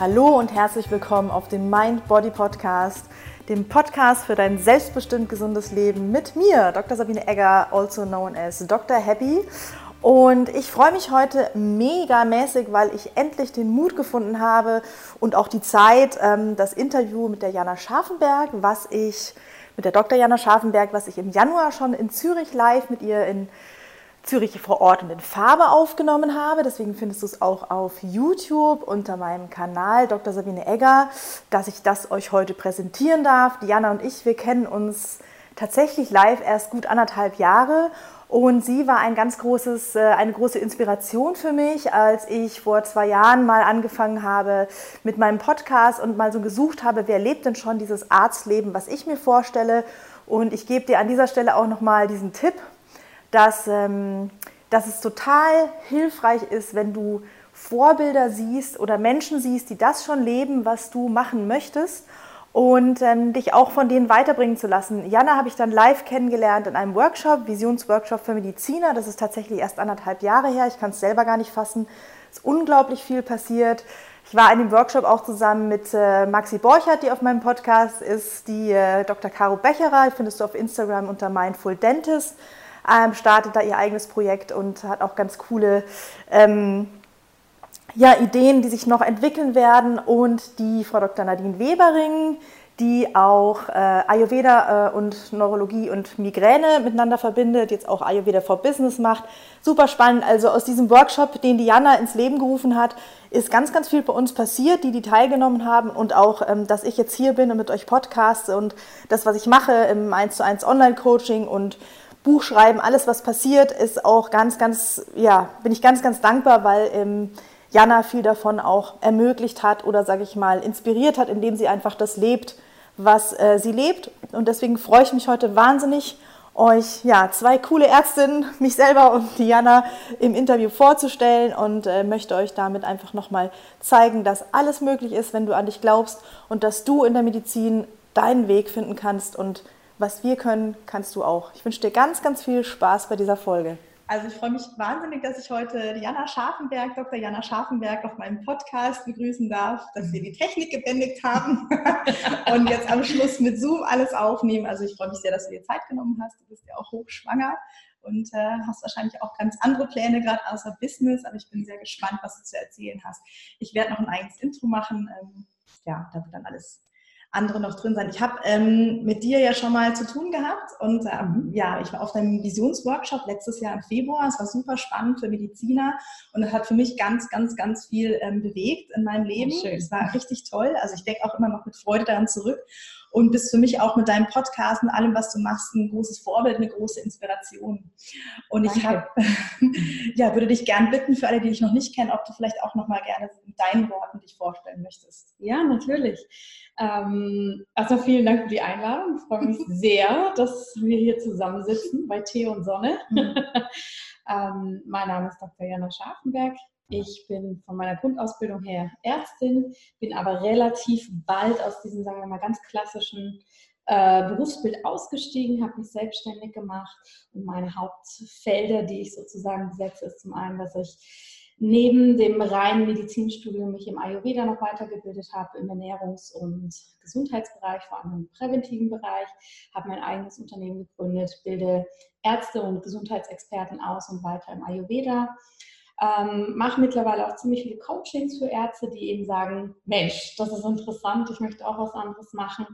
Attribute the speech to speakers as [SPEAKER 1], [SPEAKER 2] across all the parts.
[SPEAKER 1] Hallo und herzlich willkommen auf dem Mind Body Podcast, dem Podcast für dein selbstbestimmt gesundes Leben mit mir, Dr. Sabine Egger, also known as Dr. Happy. Und ich freue mich heute mega mäßig, weil ich endlich den Mut gefunden habe und auch die Zeit, ähm, das Interview mit der Jana Scharfenberg, was ich mit der Dr. Jana Scharfenberg, was ich im Januar schon in Zürich live mit ihr in Zürich vor Ort und in Farbe aufgenommen habe. Deswegen findest du es auch auf YouTube unter meinem Kanal Dr. Sabine Egger, dass ich das euch heute präsentieren darf. Diana und ich, wir kennen uns tatsächlich live erst gut anderthalb Jahre und sie war ein ganz großes, äh, eine große Inspiration für mich, als ich vor zwei Jahren mal angefangen habe mit meinem Podcast und mal so gesucht habe, wer lebt denn schon dieses Arztleben, was ich mir vorstelle. Und ich gebe dir an dieser Stelle auch nochmal diesen Tipp, dass, ähm, dass es total hilfreich ist, wenn du Vorbilder siehst oder Menschen siehst, die das schon leben, was du machen möchtest und ähm, dich auch von denen weiterbringen zu lassen. Jana habe ich dann live kennengelernt in einem Workshop, Visionsworkshop für Mediziner. Das ist tatsächlich erst anderthalb Jahre her. Ich kann es selber gar nicht fassen. Es ist unglaublich viel passiert. Ich war in dem Workshop auch zusammen mit äh, Maxi Borchert, die auf meinem Podcast ist, die äh, Dr. Caro Becherer, findest du auf Instagram unter Mindful Dentist ähm, startet da ihr eigenes Projekt und hat auch ganz coole ähm, ja, Ideen, die sich noch entwickeln werden. Und die Frau Dr. Nadine Webering, die auch äh, Ayurveda äh, und Neurologie und Migräne miteinander verbindet, jetzt auch Ayurveda for Business macht. Super spannend. Also aus diesem Workshop, den Diana ins Leben gerufen hat, ist ganz, ganz viel bei uns passiert, die, die teilgenommen haben und auch, ähm, dass ich jetzt hier bin und mit euch podcaste und das, was ich mache im 1 zu 1 Online-Coaching und Buch schreiben, alles, was passiert, ist auch ganz, ganz, ja, bin ich ganz, ganz dankbar, weil ähm, Jana viel davon auch ermöglicht hat oder, sage ich mal, inspiriert hat, indem sie einfach das lebt, was äh, sie lebt. Und deswegen freue ich mich heute wahnsinnig, euch ja zwei coole Ärztinnen, mich selber und Diana im Interview vorzustellen und äh, möchte euch damit einfach nochmal zeigen, dass alles möglich ist, wenn du an dich glaubst und dass du in der Medizin deinen Weg finden kannst und was wir können, kannst du auch. Ich wünsche dir ganz, ganz viel Spaß bei dieser Folge.
[SPEAKER 2] Also ich freue mich wahnsinnig, dass ich heute Jana Scharfenberg, Dr. Jana Scharfenberg auf meinem Podcast begrüßen darf, dass wir die Technik gebändigt haben und jetzt am Schluss mit Zoom alles aufnehmen. Also ich freue mich sehr, dass du dir Zeit genommen hast. Du bist ja auch hochschwanger und äh, hast wahrscheinlich auch ganz andere Pläne gerade außer Business, aber ich bin sehr gespannt, was du zu erzählen hast. Ich werde noch ein eigenes Intro machen. Ähm, ja, da wird dann alles andere noch drin sein. Ich habe ähm, mit dir ja schon mal zu tun gehabt und ähm, ja, ich war auf deinem Visionsworkshop letztes Jahr im Februar. Es war super spannend für Mediziner und es hat für mich ganz, ganz, ganz viel ähm, bewegt in meinem Leben. Es war richtig toll. Also ich denke auch immer noch mit Freude daran zurück und bist für mich auch mit deinem Podcast und allem, was du machst, ein großes Vorbild, eine große Inspiration. Und ich habe, ja, würde dich gern bitten, für alle, die dich noch nicht kennen, ob du vielleicht auch noch mal gerne in deinen Worten dich vorstellen möchtest.
[SPEAKER 3] Ja, natürlich. Ähm, also vielen Dank für die Einladung. Ich freue mich sehr, dass wir hier zusammensitzen bei Tee und Sonne. Mhm. ähm, mein Name ist Dr. Jana Scharfenberg. Ich bin von meiner Grundausbildung her Ärztin, bin aber relativ bald aus diesem, sagen wir mal, ganz klassischen äh, Berufsbild ausgestiegen, habe mich selbstständig gemacht. Und meine Hauptfelder, die ich sozusagen besetze, ist zum einen, dass ich neben dem reinen Medizinstudium mich im Ayurveda noch weitergebildet habe, im Ernährungs- und Gesundheitsbereich, vor allem im präventiven Bereich, habe mein eigenes Unternehmen gegründet, bilde Ärzte und Gesundheitsexperten aus und weiter im Ayurveda ähm, mache mittlerweile auch ziemlich viele Coachings für Ärzte, die eben sagen, Mensch, das ist interessant, ich möchte auch was anderes machen.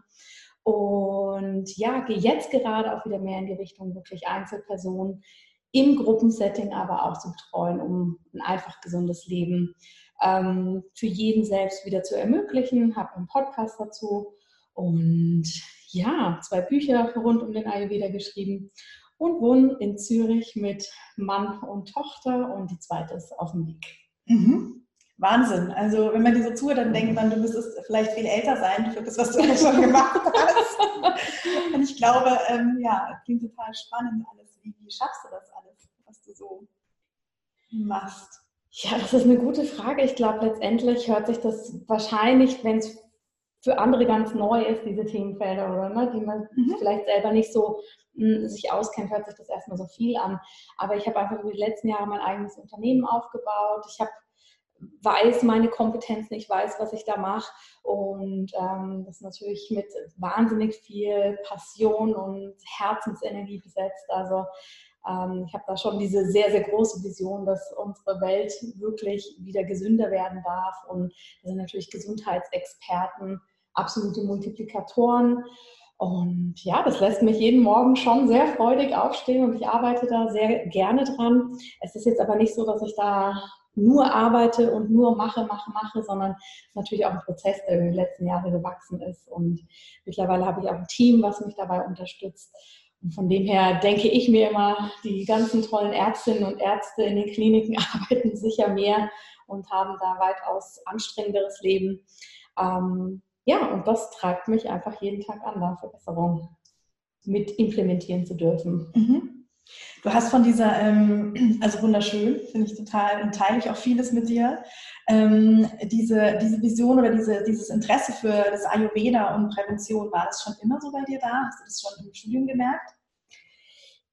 [SPEAKER 3] Und ja, gehe jetzt gerade auch wieder mehr in die Richtung wirklich Einzelpersonen im Gruppensetting aber auch zu betreuen, um ein einfach gesundes Leben ähm, für jeden selbst wieder zu ermöglichen. Habe einen Podcast dazu und ja, zwei Bücher rund um den Ayurveda geschrieben und wohne in Zürich mit Mann und Tochter und die zweite ist auf dem Weg.
[SPEAKER 2] Mhm. Wahnsinn. Also wenn man dir so zuhört, dann denkt man, du müsstest vielleicht viel älter sein für das, was du schon gemacht hast. und ich glaube, ähm, ja, klingt total spannend alles. Wie, wie schaffst du das alles, was du so machst?
[SPEAKER 3] Ja, das ist eine gute Frage. Ich glaube, letztendlich hört sich das wahrscheinlich, wenn es für andere ganz neu ist, diese Themenfelder, oder ne, die man mhm. vielleicht selber nicht so sich auskennt, hört sich das erstmal so viel an. Aber ich habe einfach über die letzten Jahre mein eigenes Unternehmen aufgebaut. Ich habe weiß meine Kompetenz nicht, weiß, was ich da mache. Und ähm, das natürlich mit wahnsinnig viel Passion und Herzensenergie besetzt. Also ähm, ich habe da schon diese sehr, sehr große Vision, dass unsere Welt wirklich wieder gesünder werden darf. Und da sind natürlich Gesundheitsexperten, absolute Multiplikatoren. Und ja, das lässt mich jeden Morgen schon sehr freudig aufstehen und ich arbeite da sehr gerne dran. Es ist jetzt aber nicht so, dass ich da nur arbeite und nur mache, mache, mache, sondern natürlich auch ein Prozess, der in den letzten Jahren gewachsen ist. Und mittlerweile habe ich auch ein Team, was mich dabei unterstützt. Und von dem her denke ich mir immer, die ganzen tollen Ärztinnen und Ärzte in den Kliniken arbeiten sicher mehr und haben da weitaus anstrengenderes Leben. Ähm, ja, und das treibt mich einfach jeden Tag an, da Verbesserungen mit implementieren zu dürfen.
[SPEAKER 2] Mhm. Du hast von dieser, ähm, also wunderschön, finde ich total und teile ich auch vieles mit dir, ähm, diese, diese Vision oder diese, dieses Interesse für das Ayurveda und Prävention, war das schon immer so bei dir da? Hast du das schon im Studium gemerkt?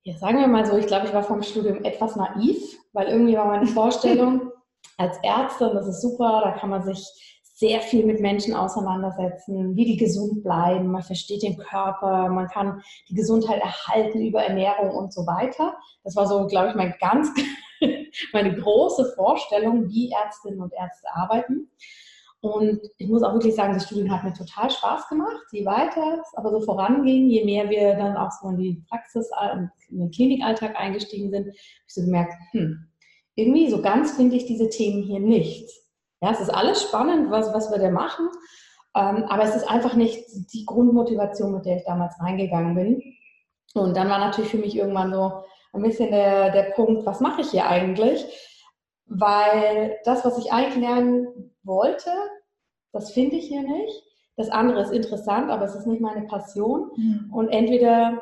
[SPEAKER 3] Ja, sagen wir mal so, ich glaube, ich war vom Studium etwas naiv, weil irgendwie war meine Vorstellung als Ärztin, das ist super, da kann man sich sehr viel mit Menschen auseinandersetzen, wie die gesund bleiben, man versteht den Körper, man kann die Gesundheit erhalten über Ernährung und so weiter. Das war so, glaube ich, mein ganz, meine große Vorstellung, wie Ärztinnen und Ärzte arbeiten. Und ich muss auch wirklich sagen, das Studium hat mir total Spaß gemacht. Je weiter es aber so voranging, je mehr wir dann auch so in die Praxis, in den Klinikalltag eingestiegen sind, habe ich so gemerkt, hm, irgendwie so ganz finde ich diese Themen hier nicht. Ja, es ist alles spannend, was, was wir da machen, ähm, aber es ist einfach nicht die Grundmotivation, mit der ich damals reingegangen bin. Und dann war natürlich für mich irgendwann so ein bisschen der, der Punkt, was mache ich hier eigentlich? Weil das, was ich eigentlich lernen wollte, das finde ich hier nicht. Das andere ist interessant, aber es ist nicht meine Passion. Mhm. Und entweder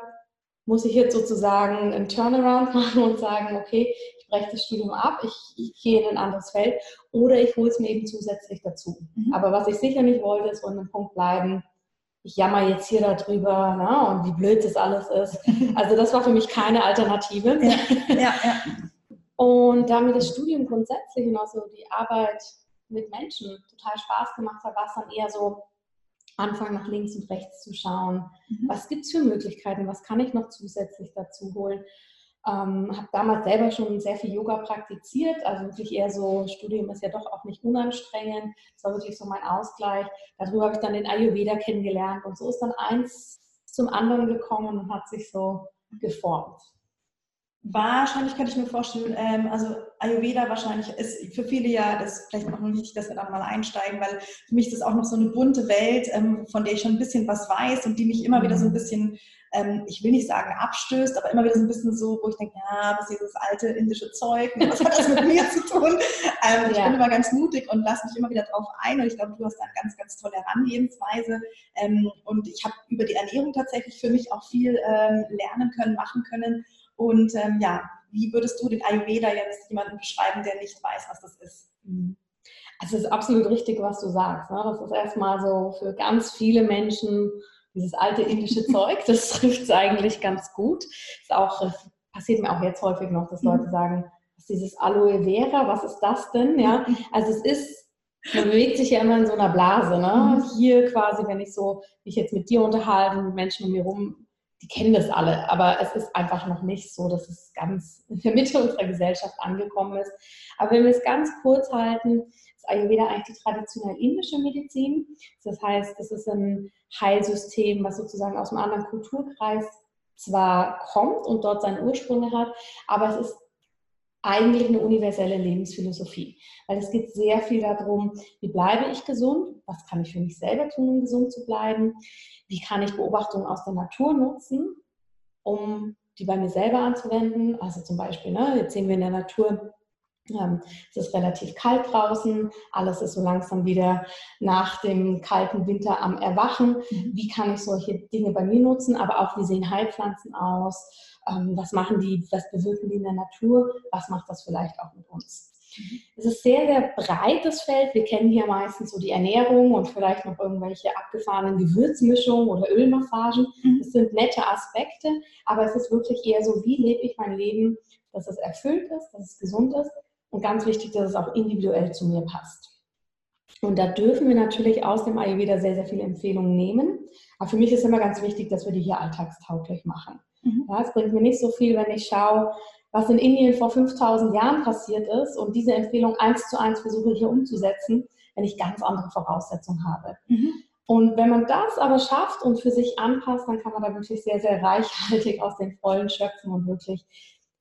[SPEAKER 3] muss ich jetzt sozusagen einen Turnaround machen und sagen, okay, ich breche das Studium ab, ich, ich gehe in ein anderes Feld oder ich hole es mir eben zusätzlich dazu. Mhm. Aber was ich sicher nicht wollte, ist an dem Punkt bleiben, ich jammer jetzt hier darüber ne, und wie blöd das alles ist. Also das war für mich keine Alternative. Ja, ja, ja. Und da mir das Studium grundsätzlich und auch so die Arbeit mit Menschen total Spaß gemacht hat, war es dann eher so, anfangen nach links und rechts zu schauen. Mhm. Was gibt es für Möglichkeiten? Was kann ich noch zusätzlich dazu holen? Ähm, habe damals selber schon sehr viel Yoga praktiziert, also wirklich eher so, Studium ist ja doch auch nicht unanstrengend. Das war wirklich so mein Ausgleich. Darüber habe ich dann den Ayurveda kennengelernt und so ist dann eins zum anderen gekommen und hat sich so geformt.
[SPEAKER 2] Wahrscheinlich könnte ich mir vorstellen, ähm, also Ayurveda wahrscheinlich ist für viele ja, das vielleicht auch noch wichtig, dass wir da mal einsteigen, weil für mich ist das auch noch so eine bunte Welt, ähm, von der ich schon ein bisschen was weiß und die mich immer wieder so ein mhm. bisschen, ähm, ich will nicht sagen abstößt, aber immer wieder so ein bisschen so, wo ich denke, ja, was ist dieses alte indische Zeug, was hat das mit mir zu tun? Ähm, ich bin immer ganz mutig und lasse mich immer wieder drauf ein und ich glaube, du hast da eine ganz, ganz tolle Herangehensweise und ich habe über die Ernährung tatsächlich für mich auch viel lernen können, machen können und ähm, ja, wie würdest du den Ayurveda jetzt jemandem beschreiben, der nicht weiß, was das ist? Mhm.
[SPEAKER 3] Also es ist absolut richtig, was du sagst. Ne? Das ist erstmal so für ganz viele Menschen dieses alte indische Zeug. Das trifft es eigentlich ganz gut. Ist auch, passiert mir auch jetzt häufig noch, dass Leute mhm. sagen, was ist dieses Aloe Vera, was ist das denn? Ja, also es ist, man bewegt sich ja immer in so einer Blase. Ne? Mhm. Hier quasi, wenn ich so mich jetzt mit dir unterhalte, mit Menschen um mir rum, die kennen das alle, aber es ist einfach noch nicht so, dass es ganz in der Mitte unserer Gesellschaft angekommen ist. Aber wenn wir es ganz kurz halten, ist Ayurveda eigentlich die traditionell indische Medizin. Das heißt, es ist ein Heilsystem, was sozusagen aus einem anderen Kulturkreis zwar kommt und dort seine Ursprünge hat, aber es ist eigentlich eine universelle Lebensphilosophie. Weil es geht sehr viel darum, wie bleibe ich gesund, was kann ich für mich selber tun, um gesund zu bleiben, wie kann ich Beobachtungen aus der Natur nutzen, um die bei mir selber anzuwenden. Also zum Beispiel, ne, jetzt sehen wir in der Natur, es ist relativ kalt draußen, alles ist so langsam wieder nach dem kalten Winter am Erwachen. Mhm. Wie kann ich solche Dinge bei mir nutzen, aber auch wie sehen Heilpflanzen aus? ähm, was machen die, was bewirken die in der Natur, was macht das vielleicht auch mit uns. Mhm. Es ist sehr, sehr breites Feld. Wir kennen hier meistens so die Ernährung und vielleicht noch irgendwelche abgefahrenen Gewürzmischungen oder Ölmassagen. Mhm. Das sind nette Aspekte, aber es ist wirklich eher so, wie lebe ich mein Leben, dass es erfüllt ist, dass es gesund ist und ganz wichtig, dass es auch individuell zu mir passt. Und da dürfen wir natürlich aus dem Ayurveda sehr, sehr viele Empfehlungen nehmen. Aber für mich ist immer ganz wichtig, dass wir die hier alltagstauglich machen. Mhm. Ja, es bringt mir nicht so viel, wenn ich schaue, was in Indien vor 5000 Jahren passiert ist und diese Empfehlung eins zu eins versuche hier umzusetzen, wenn ich ganz andere Voraussetzungen habe. Mhm. Und wenn man das aber schafft und für sich anpasst, dann kann man da wirklich sehr, sehr reichhaltig aus den Vollen schöpfen und wirklich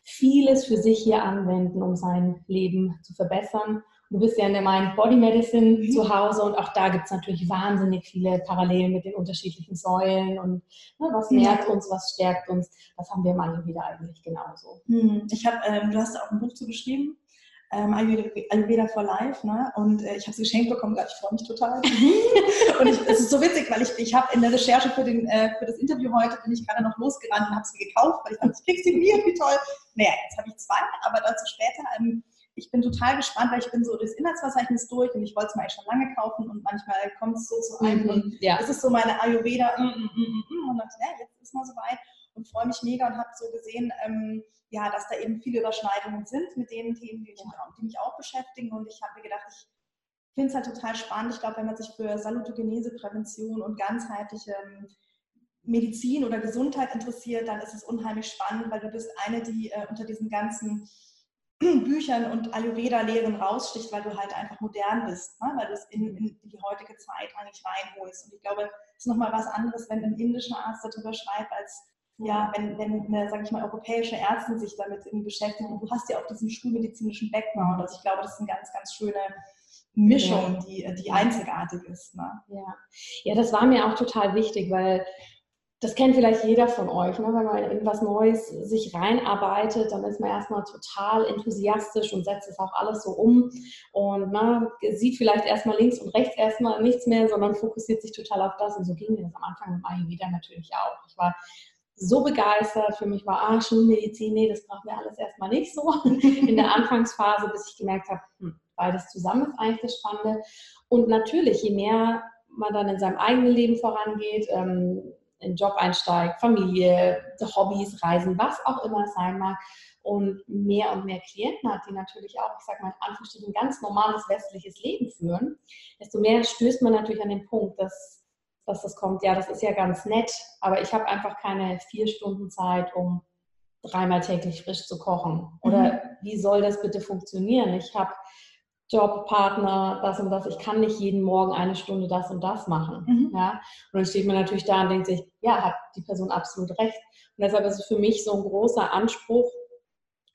[SPEAKER 3] vieles für sich hier anwenden, um sein Leben zu verbessern. Du bist ja in der Mind Body Medicine mhm. zu Hause und auch da gibt es natürlich wahnsinnig viele Parallelen mit den unterschiedlichen Säulen und ne, was nährt uns, was stärkt uns. Das haben wir im Ayurveda eigentlich genauso.
[SPEAKER 2] Mhm. Ich habe, ähm, du hast auch ein Buch zu geschrieben, ähm, Ayurveda for Life, ne? Und äh, ich habe es geschenkt bekommen, ich freue mich total. und es ist so witzig, weil ich, ich habe in der Recherche für, den, äh, für das Interview heute, bin ich gerade noch losgerannt und habe sie gekauft, weil ich dachte, ich krieg sie mir, wie toll. Naja, jetzt habe ich zwei, aber dazu später. Ähm, ich bin total gespannt, weil ich bin so durchs Inhaltsverzeichnis durch und ich wollte es mir eigentlich schon lange kaufen und manchmal kommt es so zu einem mhm, und ja. das ist so meine Ayurveda mm, mm, mm, und dann, ja, jetzt ist mal soweit und freue mich mega und habe so gesehen, ähm, ja, dass da eben viele Überschneidungen sind mit den Themen, die, ich, die mich auch beschäftigen. Und ich habe mir gedacht, ich finde es halt total spannend. Ich glaube, wenn man sich für Salutogenese, Prävention und ganzheitliche ähm, Medizin oder Gesundheit interessiert, dann ist es unheimlich spannend, weil du bist eine, die äh, unter diesen ganzen Büchern und Ayurveda-Lehren raussticht, weil du halt einfach modern bist, ne? weil du es in, in, die heutige Zeit eigentlich reinholst. Und ich glaube, es ist nochmal was anderes, wenn ein indischer Arzt darüber schreibt, als ja, wenn, wenn eine, sage ich mal, europäische Ärztin sich damit beschäftigt und du hast ja auch diesen schulmedizinischen Background. Also ich glaube, das ist eine ganz, ganz schöne Mischung, ja. die, die einzigartig ist. Ne?
[SPEAKER 3] Ja. ja, das war mir auch total wichtig, weil das kennt vielleicht jeder von euch, ne? wenn man in was Neues sich reinarbeitet, dann ist man erstmal total enthusiastisch und setzt es auch alles so um und ne, sieht vielleicht erstmal links und rechts erstmal nichts mehr, sondern fokussiert sich total auf das. Und so ging mir das am Anfang mit Ayurveda natürlich auch. Ich war so begeistert. Für mich war, ah, Schulmedizin, nee, das brauchen wir alles erstmal nicht so in der Anfangsphase, bis ich gemerkt habe, hm, beides zusammen ist eigentlich das Spannende. Und natürlich, je mehr man dann in seinem eigenen Leben vorangeht, ähm, in Job einsteigt, Familie, Hobbys, Reisen, was auch immer es sein mag, und mehr und mehr Klienten hat, die natürlich auch, ich sage mal, in Anführungsstrichen, ein ganz normales westliches Leben führen, desto mehr stößt man natürlich an den Punkt, dass dass das kommt, ja, das ist ja ganz nett, aber ich habe einfach keine vier Stunden Zeit, um dreimal täglich frisch zu kochen. Oder mhm. wie soll das bitte funktionieren? Ich habe Job, Partner, das und das. Ich kann nicht jeden Morgen eine Stunde das und das machen. Mhm. Ja? Und dann steht man natürlich da und denkt sich, ja, hat die Person absolut recht. Und deshalb ist es für mich so ein großer Anspruch,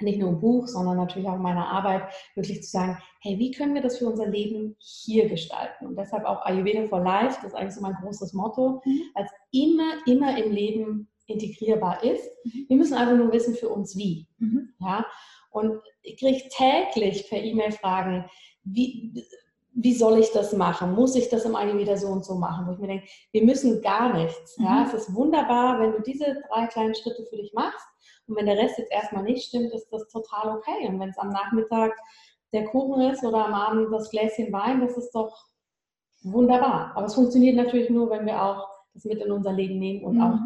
[SPEAKER 3] nicht nur im Buch, sondern natürlich auch in meiner Arbeit, wirklich zu sagen, hey, wie können wir das für unser Leben hier gestalten? Und deshalb auch Ayurveda for Life, das ist eigentlich so mein großes Motto, mhm. als immer, immer im Leben integrierbar ist. Mhm. Wir müssen einfach nur wissen für uns wie. Mhm. Ja? Und ich kriege täglich per E-Mail Fragen, wie, wie soll ich das machen? Muss ich das im Ayurveda so und so machen? Wo ich mir denke, wir müssen gar nichts. Ja? Mhm. Es ist wunderbar, wenn du diese drei kleinen Schritte für dich machst und wenn der Rest jetzt erstmal nicht stimmt, ist das total okay. Und wenn es am Nachmittag der Kuchen ist oder am Abend das Gläschen Wein, das ist doch wunderbar. Aber es funktioniert natürlich nur, wenn wir auch das mit in unser Leben nehmen und mhm. auch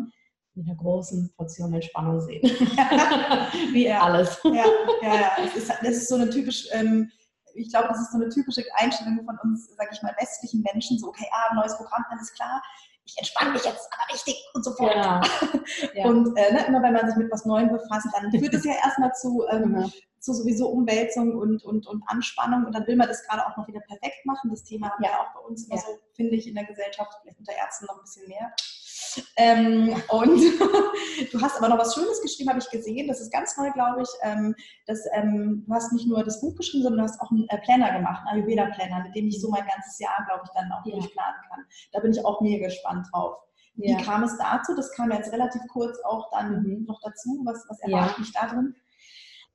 [SPEAKER 3] mit einer großen Portion Entspannung sehen.
[SPEAKER 2] Wie alles. Ja, ja, ja. Das ist, das ist so eine typisch, ähm, ich glaube, das ist so eine typische Einstellung von uns, sage ich mal, westlichen Menschen. So, okay, ah, neues Programm, alles klar ich entspanne mich jetzt aber richtig und so fort. Genau. Ja. Und äh, ne, immer wenn man sich mit was Neuem befasst, dann führt es ja erstmal zu, ähm, mhm. zu sowieso Umwälzung und, und, und Anspannung und dann will man das gerade auch noch wieder perfekt machen. Das Thema haben wir ja auch bei uns immer ja. so, finde ich, in der Gesellschaft, vielleicht unter Ärzten noch ein bisschen mehr. Ähm, und du hast aber noch was Schönes geschrieben, habe ich gesehen. Das ist ganz neu, glaube ich. Ähm, dass, ähm, du hast nicht nur das Buch geschrieben, sondern du hast auch einen äh, Planner gemacht, einen Ayurveda-Planner, mit dem ich so mein ganzes Jahr, glaube ich, dann auch ja. durchplanen kann. Da bin ich auch mega gespannt drauf. Wie ja. kam es dazu? Das kam jetzt relativ kurz auch dann mhm. noch dazu. Was, was erwartet ja. mich da drin?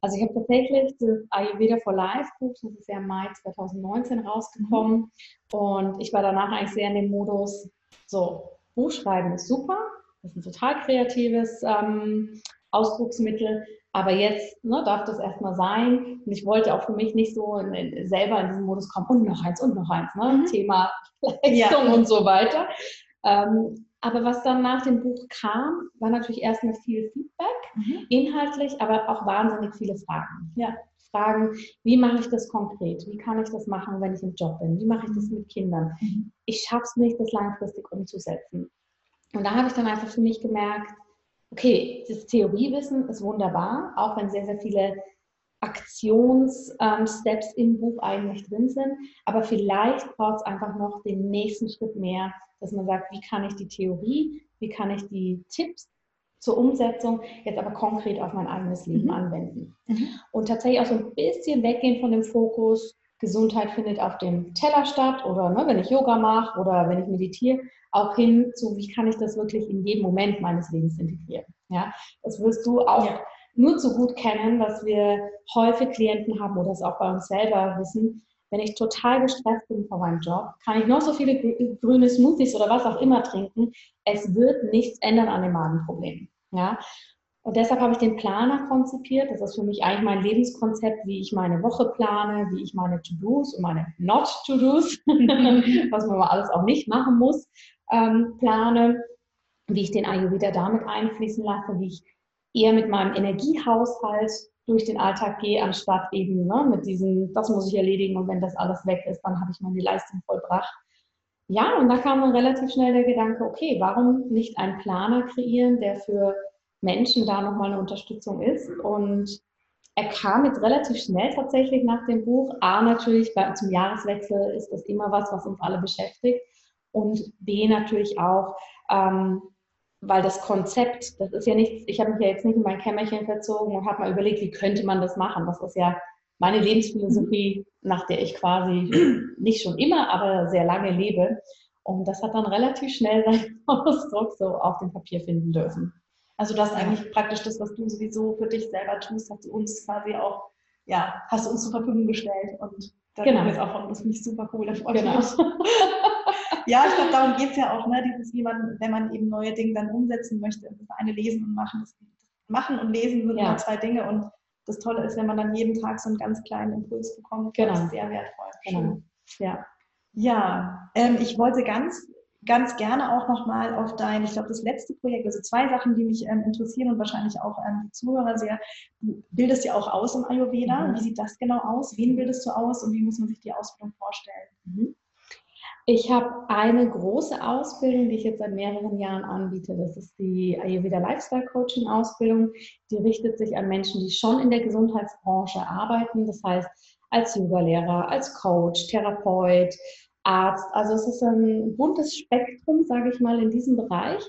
[SPEAKER 3] Also ich habe tatsächlich das Ayurveda for Life Buch, das ist ja im Mai 2019 rausgekommen mhm. und ich war danach eigentlich sehr in dem Modus, so Buchschreiben ist super, das ist ein total kreatives ähm, Ausdrucksmittel, aber jetzt ne, darf das erstmal sein. Und ich wollte auch für mich nicht so in, selber in diesen Modus kommen und noch eins und noch eins, ne? Mhm. Thema Leistung ja. und so weiter. Ähm, Aber was dann nach dem Buch kam, war natürlich erstmal viel Feedback, mhm. inhaltlich, aber auch wahnsinnig viele Fragen. Ja. Fragen, wie mache ich das konkret? Wie kann ich das machen, wenn ich im Job bin? Wie mache ich das mit Kindern? Mhm. Ich schaffe es nicht, das langfristig umzusetzen. Und da habe ich dann einfach für mich gemerkt, okay, das Theoriewissen ist wunderbar, auch wenn sehr, sehr viele Aktionssteps ähm, im Buch eigentlich drin sind. Aber vielleicht braucht es einfach noch den nächsten Schritt mehr, dass man sagt, wie kann ich die Theorie, wie kann ich die Tipps zur Umsetzung jetzt aber konkret auf mein eigenes Leben mhm. anwenden. Mhm. Und tatsächlich auch so ein bisschen weggehen von dem Fokus, Gesundheit findet auf dem Teller statt oder ne, wenn ich Yoga mache oder wenn ich meditiere, auch hin zu, wie kann ich das wirklich in jedem Moment meines Lebens integrieren. Ja, das wirst du auch ja. Nur zu gut kennen, dass wir häufig Klienten haben oder es auch bei uns selber wissen, wenn ich total gestresst bin vor meinem Job, kann ich noch so viele grüne Smoothies oder was auch immer trinken. Es wird nichts ändern an dem Magenproblem. Ja? Und deshalb habe ich den Planer konzipiert. Das ist für mich eigentlich mein Lebenskonzept, wie ich meine Woche plane, wie ich meine To-Dos und meine Not-To-Dos, was man mal alles auch nicht machen muss, ähm, plane, wie ich den Ayurveda damit einfließen lasse, wie ich eher mit meinem Energiehaushalt durch den Alltag gehe, anstatt eben ne, mit diesem, das muss ich erledigen und wenn das alles weg ist, dann habe ich meine Leistung vollbracht. Ja, und da kam dann relativ schnell der Gedanke, okay, warum nicht einen Planer kreieren, der für Menschen da nochmal eine Unterstützung ist. Und er kam jetzt relativ schnell tatsächlich nach dem Buch. A, natürlich bei, zum Jahreswechsel ist das immer was, was uns alle beschäftigt. Und B, natürlich auch, ähm, weil das Konzept, das ist ja nichts, ich habe mich ja jetzt nicht in mein Kämmerchen verzogen und habe mal überlegt, wie könnte man das machen. Das ist ja meine Lebensphilosophie, nach der ich quasi nicht schon immer, aber sehr lange lebe. Und das hat dann relativ schnell seinen Ausdruck so auf dem Papier finden dürfen.
[SPEAKER 2] Also das ist eigentlich praktisch das, was du sowieso für dich selber tust, hast du uns quasi auch, ja, hast du uns zur Verfügung gestellt und da genau. jetzt auch von, das finde ich super cool, da freue genau. mich. ja, ich glaube, darum geht es ja auch, ne, dieses, wie man, wenn man eben neue Dinge dann umsetzen möchte, das eine lesen und machen, das machen und lesen sind ja. zwei Dinge und das Tolle ist, wenn man dann jeden Tag so einen ganz kleinen Impuls bekommt, genau. das ist sehr wertvoll. Genau. Ja. Ja, ähm, ich wollte ganz ganz gerne auch nochmal auf dein, ich glaube, das letzte Projekt, also zwei Sachen, die mich ähm, interessieren und wahrscheinlich auch ähm, die Zuhörer sehr. Du bildest ja auch aus im Ayurveda. Mhm. Wie sieht das genau aus? Wen bildest du aus und wie muss man sich die Ausbildung vorstellen? Mhm.
[SPEAKER 3] Ich habe eine große Ausbildung, die ich jetzt seit mehreren Jahren anbiete. Das ist die Ayurveda Lifestyle Coaching Ausbildung. Die richtet sich an Menschen, die schon in der Gesundheitsbranche arbeiten. Das heißt, als Yogalehrer, als Coach, Therapeut, Arzt. Also es ist ein buntes Spektrum, sage ich mal, in diesem Bereich.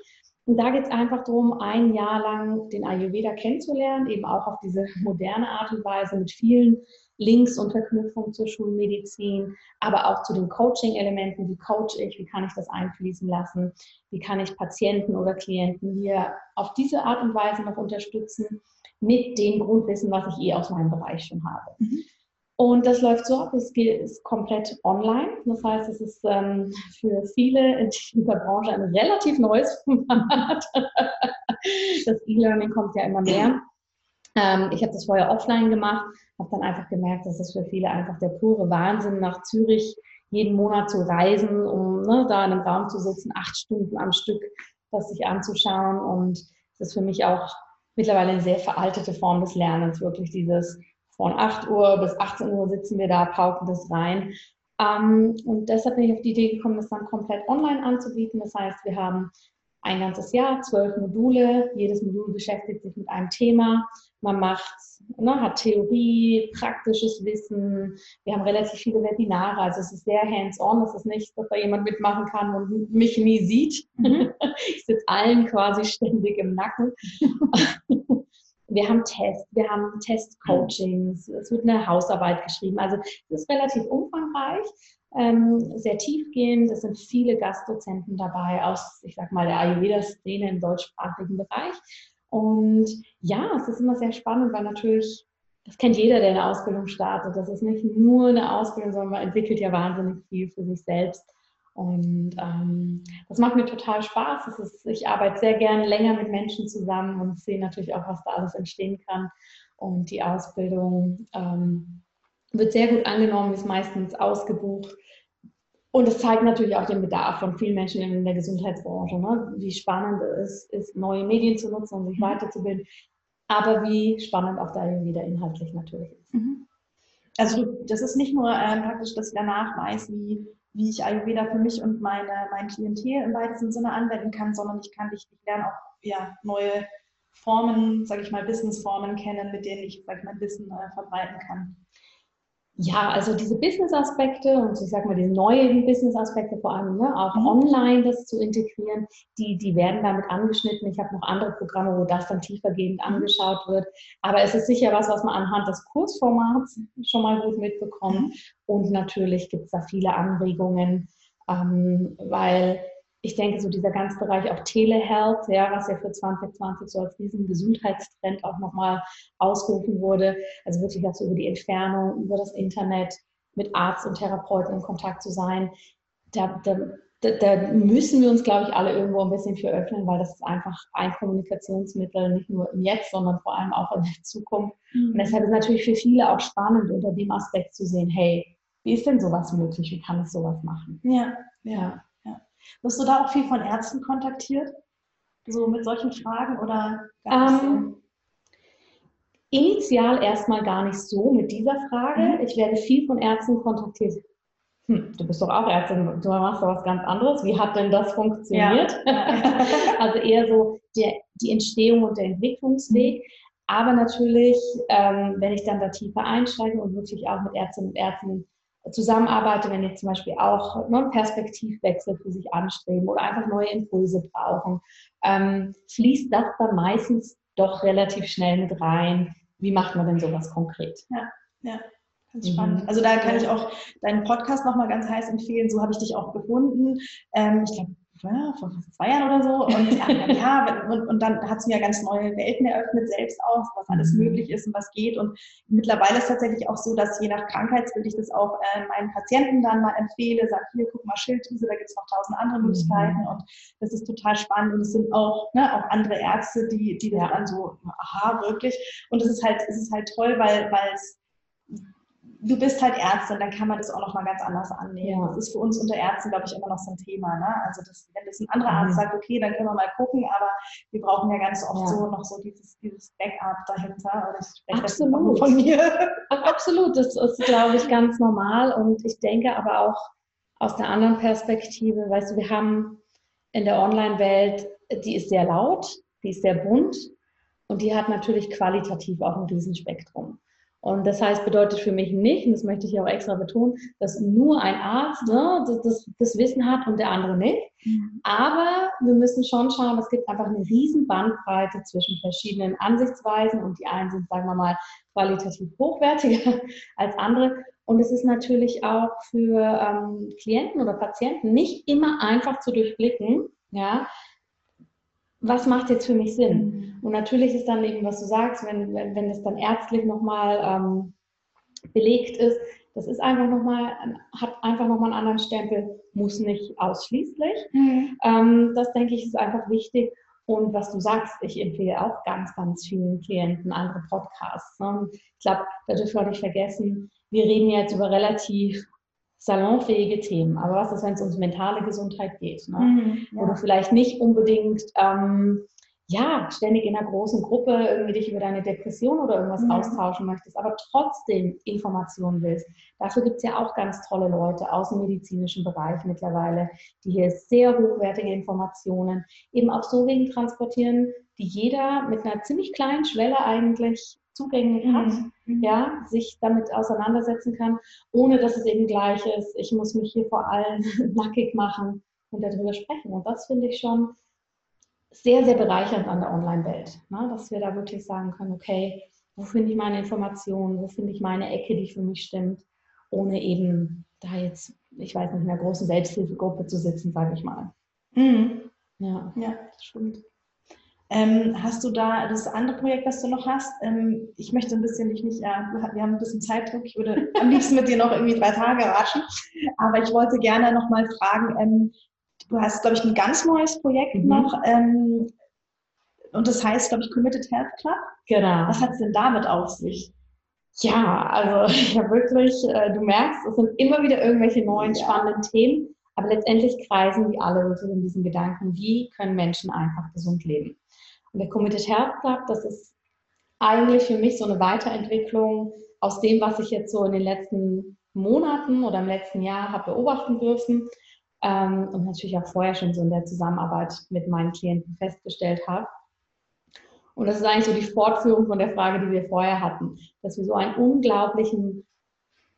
[SPEAKER 3] Und da geht es einfach darum, ein Jahr lang den Ayurveda kennenzulernen, eben auch auf diese moderne Art und Weise mit vielen Links und Verknüpfungen zur Schulmedizin, aber auch zu den Coaching-Elementen. Wie coach ich? Wie kann ich das einfließen lassen? Wie kann ich Patienten oder Klienten hier auf diese Art und Weise noch unterstützen mit dem Grundwissen, was ich eh aus meinem Bereich schon habe? Mhm. Und das läuft so ab, es ist komplett online. Das heißt, es ist ähm, für viele in dieser Branche ein relativ neues Format. das E-Learning kommt ja immer mehr. Ähm, ich habe das vorher offline gemacht, habe dann einfach gemerkt, dass es für viele einfach der pure Wahnsinn nach Zürich jeden Monat zu reisen, um ne, da in einem Raum zu sitzen, acht Stunden am Stück, das sich anzuschauen. Und es ist für mich auch mittlerweile eine sehr veraltete Form des Lernens, wirklich dieses von 8 Uhr bis 18 Uhr sitzen wir da, pauken das rein. Ähm, und deshalb bin ich auf die Idee gekommen, das dann komplett online anzubieten. Das heißt, wir haben ein ganzes Jahr, zwölf Module. Jedes Modul beschäftigt sich mit einem Thema. Man macht, ne, hat Theorie, praktisches Wissen. Wir haben relativ viele Webinare, also es ist sehr hands-on. Es ist nicht, dass da jemand mitmachen kann und mich nie sieht. Mhm. ich sitze allen quasi ständig im Nacken. wir haben Tests, wir haben Testcoachings, es wird eine Hausarbeit geschrieben. Also es ist relativ umfangreich, ähm, sehr tiefgehend. Es sind viele Gastdozenten dabei aus, ich sag mal, der Ayurveda-Szene im deutschsprachigen Bereich. Und ja, es ist immer sehr spannend, weil natürlich, das kennt jeder, der eine Ausbildung startet. Das ist nicht nur eine Ausbildung, sondern man entwickelt ja wahnsinnig viel für sich selbst. Und ähm, das macht mir total Spaß. Ist, ich arbeite sehr gerne länger mit Menschen zusammen und sehe natürlich auch, was da alles entstehen kann. Und die Ausbildung ähm, wird sehr gut angenommen, ist meistens ausgebucht. Und es zeigt natürlich auch den Bedarf von vielen Menschen in der Gesundheitsbranche, ne? wie spannend es ist, neue Medien zu nutzen und sich mhm. weiterzubilden, aber wie spannend auch da wieder inhaltlich natürlich ist. Mhm.
[SPEAKER 2] Also das ist nicht nur ähm, praktisch, dass ich danach weiß, wie, wie ich Ayurveda für mich und meine, mein Klientel im weitesten Sinne anwenden kann, sondern ich kann ich, ich lerne auch ja, neue Formen, sage ich mal, Businessformen kennen, mit denen ich, sage ich mal, Wissen äh, verbreiten kann.
[SPEAKER 3] Ja, also diese Business-Aspekte und ich sag mal diese neuen Business-Aspekte vor allem, ne, auch mhm. online das zu integrieren, die, die werden damit angeschnitten. Ich habe noch andere Programme, wo das dann tiefergehend mhm. angeschaut wird. Aber es ist sicher was, was man anhand des Kursformats schon mal gut mitbekommt. Mhm. Und natürlich gibt es da viele Anregungen, ähm, weil ich denke, so dieser ganze Bereich auch Telehealth, ja, was ja für 2020 so als riesen Gesundheitstrend auch nochmal ausgerufen wurde, also wirklich auch so über die Entfernung, über das Internet mit Arzt und Therapeuten in Kontakt zu sein, da, da, da müssen wir uns, glaube ich, alle irgendwo ein bisschen für öffnen, weil das ist einfach ein Kommunikationsmittel, nicht nur im Jetzt, sondern vor allem auch in der Zukunft. Mhm. Und deshalb ist natürlich für viele auch spannend, unter dem Aspekt zu sehen, hey, wie ist denn sowas möglich? Wie kann ich sowas machen?
[SPEAKER 2] Ja, ja. Wirst du da auch viel von Ärzten kontaktiert? So mit solchen Fragen oder
[SPEAKER 3] ähm, Initial erstmal gar nicht so mit dieser Frage. Mhm. Ich werde viel von Ärzten kontaktiert. Hm, du bist doch auch Ärztin, du machst doch was ganz anderes. Wie hat denn das funktioniert? Ja. also eher so der, die Entstehung und der Entwicklungsweg. Mhm. Aber natürlich, ähm, wenn ich dann da tiefer einsteige und wirklich auch mit Ärztinnen und Ärzten zusammenarbeite, wenn die zum Beispiel auch ne, einen Perspektivwechsel für sich anstreben oder einfach neue Impulse brauchen, ähm, fließt das dann meistens doch relativ schnell mit rein. Wie macht man denn sowas konkret?
[SPEAKER 2] Ja, ja. Ganz spannend. Mhm. Also da kann ich auch deinen Podcast nochmal ganz heiß empfehlen. So habe ich dich auch gefunden. Ähm, ich glaube, ja, vor zwei Jahren oder so. Und, ja, und, und dann hat es mir ganz neue Welten eröffnet, selbst auch, was alles mhm. möglich ist und was geht. Und mittlerweile ist es tatsächlich auch so, dass je nach Krankheitsbild ich das auch äh, meinen Patienten dann mal empfehle, sage, hier, guck mal, Schilddrüse, da gibt es noch tausend andere Möglichkeiten. Mhm. Und das ist total spannend. Und es sind auch, ne, auch andere Ärzte, die, die ja. dann so, aha, wirklich. Und es ist halt, es ist halt toll, weil es du bist halt Ärztin, dann kann man das auch noch mal ganz anders annehmen. Ja. Das ist für uns unter Ärzten, glaube ich, immer noch so ein Thema. Ne? Also das, wenn das ein anderer Arzt mhm. sagt, okay, dann können wir mal gucken, aber wir brauchen ja ganz oft ja. so noch so dieses, dieses Backup dahinter.
[SPEAKER 3] Absolut. von mir. Absolut, das ist, glaube ich, ganz normal. Und ich denke aber auch aus der anderen Perspektive, weißt du, wir haben in der Online-Welt, die ist sehr laut, die ist sehr bunt und die hat natürlich qualitativ auch ein Riesenspektrum. Und das heißt, bedeutet für mich nicht, und das möchte ich auch extra betonen, dass nur ein Arzt ne, das, das, das, Wissen hat und der andere nicht. Mhm. Aber wir müssen schon schauen, es gibt einfach eine riesen Bandbreite zwischen verschiedenen Ansichtsweisen und die einen sind, sagen wir mal, qualitativ hochwertiger als andere. Und es ist natürlich auch für ähm, Klienten oder Patienten nicht immer einfach zu durchblicken, ja, was macht jetzt für mich Sinn? Mhm. Und natürlich ist dann eben, was du sagst, wenn, wenn, wenn es dann ärztlich nochmal ähm, belegt ist, das ist einfach nochmal, hat einfach nochmal einen anderen Stempel, muss nicht ausschließlich. Mhm. Ähm, das denke ich ist einfach wichtig. Und was du sagst, ich empfehle auch ganz, ganz vielen Klienten andere Podcasts. Ne? Ich glaube, da dürfen wir nicht vergessen, wir reden jetzt über relativ salonfähige Themen. Aber was ist, wenn es um mentale Gesundheit geht? Ne? Mhm, ja. Wo du vielleicht nicht unbedingt ähm, ja, ständig in einer großen Gruppe irgendwie dich über deine Depression oder irgendwas mhm. austauschen möchtest, aber trotzdem Informationen willst. Dafür gibt es ja auch ganz tolle Leute aus dem medizinischen Bereich mittlerweile, die hier sehr hochwertige Informationen eben auf so Wegen transportieren, die jeder mit einer ziemlich kleinen Schwelle eigentlich zugänglich hat, mhm. mhm. Ja, sich damit auseinandersetzen kann, ohne dass es eben gleich ist, ich muss mich hier vor allem nackig machen und darüber sprechen. Und das finde ich schon sehr, sehr bereichernd an der Online-Welt, ne? dass wir da wirklich sagen können, okay, wo finde ich meine Informationen, wo finde ich meine Ecke, die für mich stimmt, ohne eben da jetzt, ich weiß nicht, in einer großen Selbsthilfegruppe zu sitzen, sage ich mal.
[SPEAKER 2] Mhm. Ja. ja, das stimmt. Ähm, hast du da das andere Projekt, das du noch hast? Ähm, ich möchte ein bisschen dich nicht, äh, wir haben ein bisschen Zeitdruck, ich würde am liebsten mit dir noch irgendwie drei Tage ratschen, aber ich wollte gerne noch mal fragen, ähm, du hast, glaube ich, ein ganz neues Projekt mhm. noch ähm, und das heißt, glaube ich, Committed Health Club.
[SPEAKER 3] Genau.
[SPEAKER 2] Was hat es denn damit auf sich?
[SPEAKER 3] Ja, also ja wirklich, äh, du merkst, es sind immer wieder irgendwelche neuen ja. spannenden Themen, aber letztendlich kreisen die alle wirklich in diesen Gedanken, wie können Menschen einfach gesund leben. Und der Committed Health Club, das ist eigentlich für mich so eine Weiterentwicklung aus dem, was ich jetzt so in den letzten Monaten oder im letzten Jahr habe beobachten dürfen ähm, und natürlich auch vorher schon so in der Zusammenarbeit mit meinen Klienten festgestellt habe. Und das ist eigentlich so die Fortführung von der Frage, die wir vorher hatten, dass wir so einen unglaublichen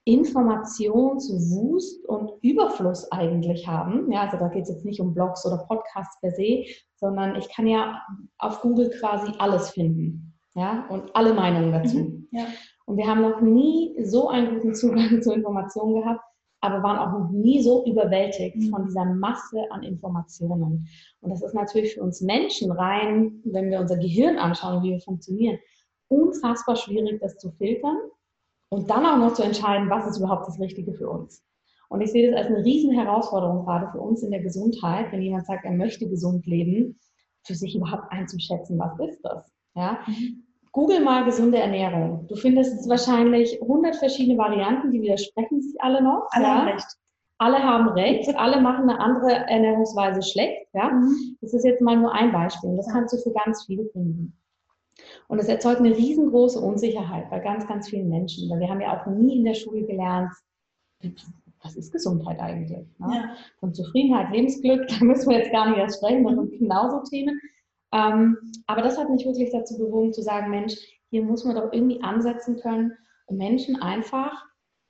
[SPEAKER 3] Informationswust und Überfluss eigentlich haben. Ja, also da geht es jetzt nicht um Blogs oder Podcasts per se, sondern ich kann ja auf Google quasi alles finden. Ja, und alle Meinungen dazu. Mhm, ja. Und wir haben noch nie so einen guten Zugang zu Informationen gehabt, aber waren auch noch nie so überwältigt mhm. von dieser Masse an Informationen. Und das ist natürlich für uns Menschen rein, wenn wir unser Gehirn anschauen, wie wir funktionieren, unfassbar schwierig, das zu filtern und dann auch noch zu entscheiden, was ist überhaupt das Richtige für uns. Und ich sehe das als eine riesen Herausforderung gerade für uns in der Gesundheit, wenn jemand sagt, er möchte gesund leben, für sich überhaupt einzuschätzen, was ist das? Ja? Mhm. Google mal gesunde Ernährung. Du findest wahrscheinlich 100 verschiedene Varianten, die widersprechen sich alle noch.
[SPEAKER 2] Alle ja? haben recht.
[SPEAKER 3] Alle haben recht, alle machen eine andere Ernährungsweise schlecht. Ja? Mhm. Das ist jetzt mal nur ein Beispiel. Das kannst du für ganz viele finden. Und es erzeugt eine riesengroße Unsicherheit bei ganz, ganz vielen Menschen, weil wir haben ja auch nie in der Schule gelernt, was ist Gesundheit eigentlich? Ne? Ja. Von Zufriedenheit, Lebensglück, da müssen wir jetzt gar nicht erst sprechen, das sind genauso Themen. Ähm, aber das hat mich wirklich dazu bewogen zu sagen, Mensch, hier muss man doch irgendwie ansetzen können, um Menschen einfach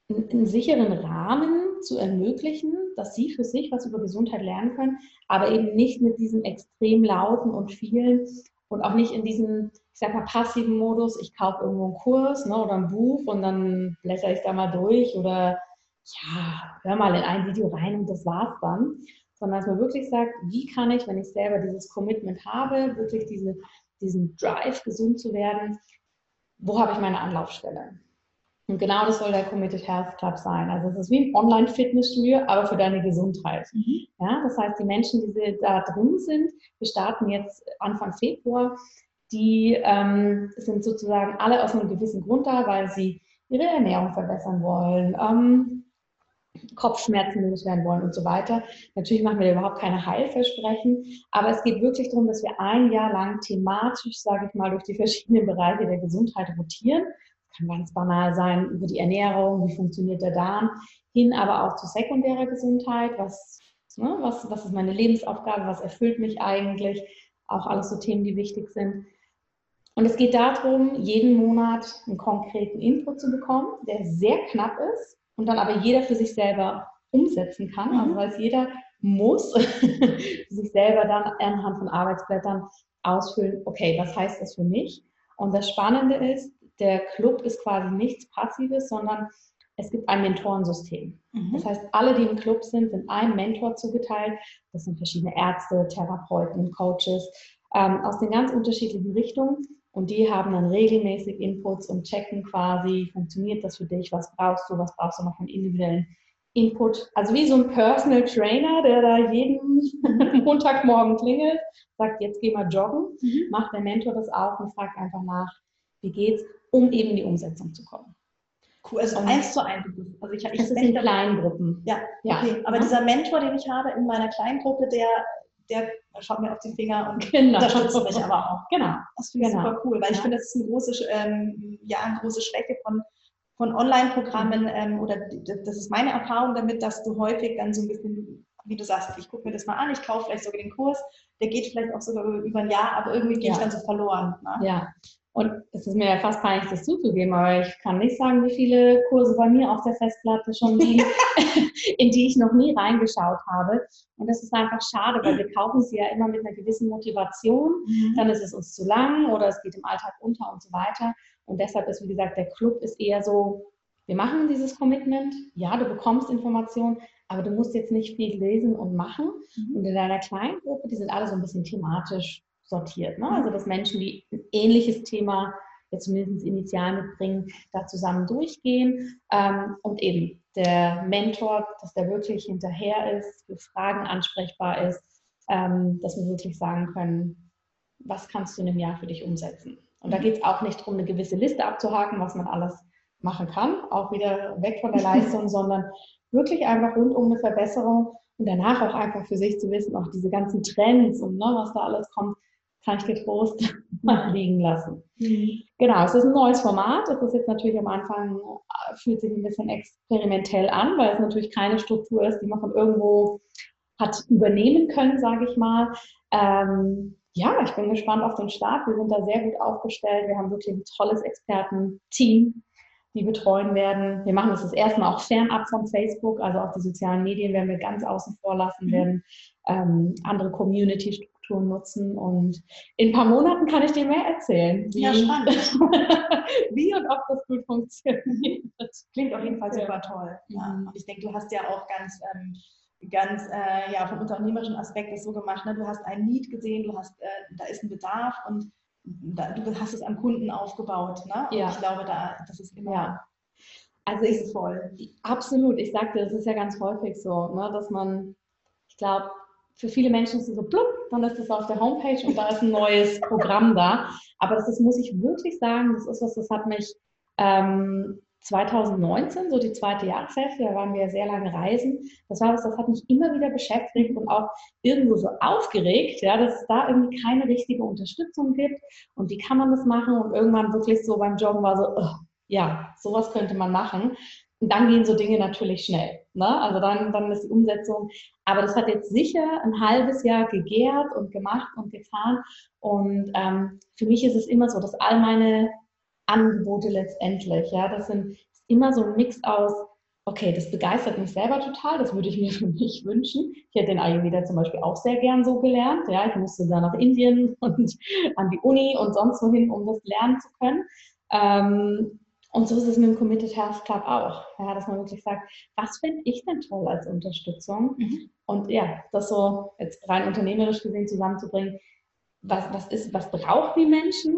[SPEAKER 3] einen, einen sicheren Rahmen zu ermöglichen, dass sie für sich was über Gesundheit lernen können, aber eben nicht mit diesem extrem lauten und vielen und auch nicht in diesem, ich sag mal, passiven Modus, ich kaufe irgendwo einen Kurs ne, oder ein Buch und dann blätter ich da mal durch oder ja, hör mal in ein Video rein und das war's dann. Sondern dass man wirklich sagt, wie kann ich, wenn ich selber dieses Commitment habe, wirklich diese, diesen Drive, gesund zu werden, wo habe ich meine Anlaufstelle? Und genau das soll der Committed Health Club sein. Also es ist wie ein Online-Fitnessstudio, aber für deine Gesundheit. Mhm. Ja, das heißt, die Menschen, die da drin sind, wir starten jetzt Anfang Februar, die ähm, sind sozusagen alle aus einem gewissen Grund da, weil sie ihre Ernährung verbessern wollen, ähm, Kopfschmerzen loswerden wollen und so weiter. Natürlich machen wir überhaupt keine Heilversprechen, aber es geht wirklich darum, dass wir ein Jahr lang thematisch, sage ich mal, durch die verschiedenen Bereiche der Gesundheit rotieren kann ganz banal sein, über die Ernährung, wie funktioniert der Darm, hin aber auch zu sekundärer Gesundheit, was, ne, was, was ist meine Lebensaufgabe, was erfüllt mich eigentlich, auch alles so Themen, die wichtig sind. Und es geht darum, jeden Monat einen konkreten Input zu bekommen, der sehr knapp ist und dann aber jeder für sich selber umsetzen kann. Mhm. Also weil jeder muss sich selber dann anhand von Arbeitsblättern ausfüllen, okay, was heißt das für mich? Und das Spannende ist, der Club ist quasi nichts Passives, sondern es gibt ein Mentorensystem. Mhm. Das heißt, alle, die im Club sind, sind einem Mentor zugeteilt. Das sind verschiedene Ärzte, Therapeuten, Coaches ähm, aus den ganz unterschiedlichen Richtungen. Und die haben dann regelmäßig Inputs und checken quasi, funktioniert das für dich, was brauchst du, was brauchst du noch von individuellen Input. Also wie so ein Personal Trainer, der da jeden Montagmorgen klingelt, sagt, jetzt geh mal joggen, mhm. macht der Mentor das auch und fragt einfach nach, wie geht's um eben in die Umsetzung zu kommen.
[SPEAKER 2] Cool, also und eins zu eins.
[SPEAKER 3] Also ich, ich das ist in kleinen Gruppen.
[SPEAKER 2] Ja, ja. Okay. Aber ja. dieser Mentor, den ich habe in meiner kleinen Gruppe, der, der schaut mir auf die Finger und genau. unterstützt mich aber auch. Genau. Das finde ich genau. super cool, weil ja. ich finde, das ist eine große, ähm, ja, eine große Schwäche von, von Online-Programmen ähm, oder das ist meine Erfahrung damit, dass du häufig dann so ein bisschen, wie du sagst, ich gucke mir das mal an, ich kaufe vielleicht sogar den Kurs, der geht vielleicht auch sogar über ein Jahr, aber irgendwie gehe ja. ich dann so verloren.
[SPEAKER 3] Ne? Ja, und es ist mir ja fast peinlich, das zuzugeben, aber ich kann nicht sagen, wie viele Kurse bei mir auf der Festplatte schon liegen, in die ich noch nie reingeschaut habe. Und das ist einfach schade, weil wir kaufen sie ja immer mit einer gewissen Motivation. Mhm. Dann ist es uns zu lang oder es geht im Alltag unter und so weiter. Und deshalb ist, wie gesagt, der Club ist eher so, wir machen dieses Commitment. Ja, du bekommst Informationen, aber du musst jetzt nicht viel lesen und machen. Mhm. Und in deiner kleinen Gruppe, die sind alle so ein bisschen thematisch sortiert. Ne? Also dass Menschen, die ein ähnliches Thema jetzt zumindest initial mitbringen, da zusammen durchgehen ähm, und eben der Mentor, dass der wirklich hinterher ist, für Fragen ansprechbar ist, ähm, dass wir wirklich sagen können, was kannst du in einem Jahr für dich umsetzen. Und da mhm. geht es auch nicht darum, eine gewisse Liste abzuhaken, was man alles machen kann, auch wieder weg von der Leistung, sondern wirklich einfach rund um eine Verbesserung und danach auch einfach für sich zu wissen, auch diese ganzen Trends und ne, was da alles kommt, kann ich getrost mal liegen lassen. Mhm. Genau, es ist ein neues Format. Es ist jetzt natürlich am Anfang, äh, fühlt sich ein bisschen experimentell an, weil es natürlich keine Struktur ist, die man von irgendwo hat übernehmen können, sage ich mal. Ähm, ja, ich bin gespannt auf den Start. Wir sind da sehr gut aufgestellt. Wir haben wirklich ein tolles Expertenteam, die betreuen werden. Wir machen das das erste Mal auch fernab von Facebook, also auch die sozialen Medien werden wir ganz außen vor lassen, mhm. werden ähm, andere Community-Strukturen nutzen und in ein paar Monaten kann ich dir mehr erzählen.
[SPEAKER 2] Wie, ja, spannend.
[SPEAKER 3] wie und ob das gut funktioniert.
[SPEAKER 2] Klingt auf jeden Fall super toll. Ja. Mhm. Und ich denke, du hast ja auch ganz ähm, ganz äh, ja, vom unternehmerischen Aspekt das so gemacht. Ne? Du hast ein Need gesehen, du hast, äh, da ist ein Bedarf und da, du hast es am Kunden aufgebaut. Ne? Und ja. ich glaube, da, das ist immer. Ja.
[SPEAKER 3] Also ich voll. Absolut. Ich sagte, das ist ja ganz häufig so, ne, dass man, ich glaube, für viele Menschen ist es so blub, dann ist es auf der Homepage und da ist ein neues Programm da. Aber das ist, muss ich wirklich sagen, das ist was, das hat mich ähm, 2019, so die zweite Jahreshälfte, da waren wir sehr lange reisen. Das war was, das hat mich immer wieder beschäftigt und auch irgendwo so aufgeregt, ja, dass es da irgendwie keine richtige Unterstützung gibt und wie kann man das machen und irgendwann wirklich so beim Joggen war so, oh, ja, sowas könnte man machen. Und dann gehen so Dinge natürlich schnell. Ne? Also dann, dann ist die Umsetzung. Aber das hat jetzt sicher ein halbes Jahr gegärt und gemacht und getan. Und ähm, für mich ist es immer so, dass all meine Angebote letztendlich. Ja, das sind immer so ein Mix aus, okay, das begeistert mich selber total, das würde ich mir für mich wünschen. Ich hätte den Ayurveda zum Beispiel auch sehr gern so gelernt. Ja, ich musste da nach Indien und an die Uni und sonst wohin, um das lernen zu können. Ähm, und so ist es mit dem Committed Health Club auch. Ja, dass man wirklich sagt, was finde ich denn toll als Unterstützung? Mhm. Und ja, das so jetzt rein unternehmerisch gesehen zusammenzubringen, was, was, ist, was brauchen die Menschen?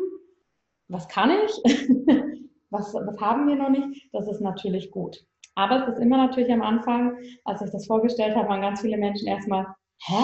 [SPEAKER 3] was kann ich, was, was haben wir noch nicht, das ist natürlich gut. Aber es ist immer natürlich am Anfang, als ich das vorgestellt habe, waren ganz viele Menschen erstmal, hä?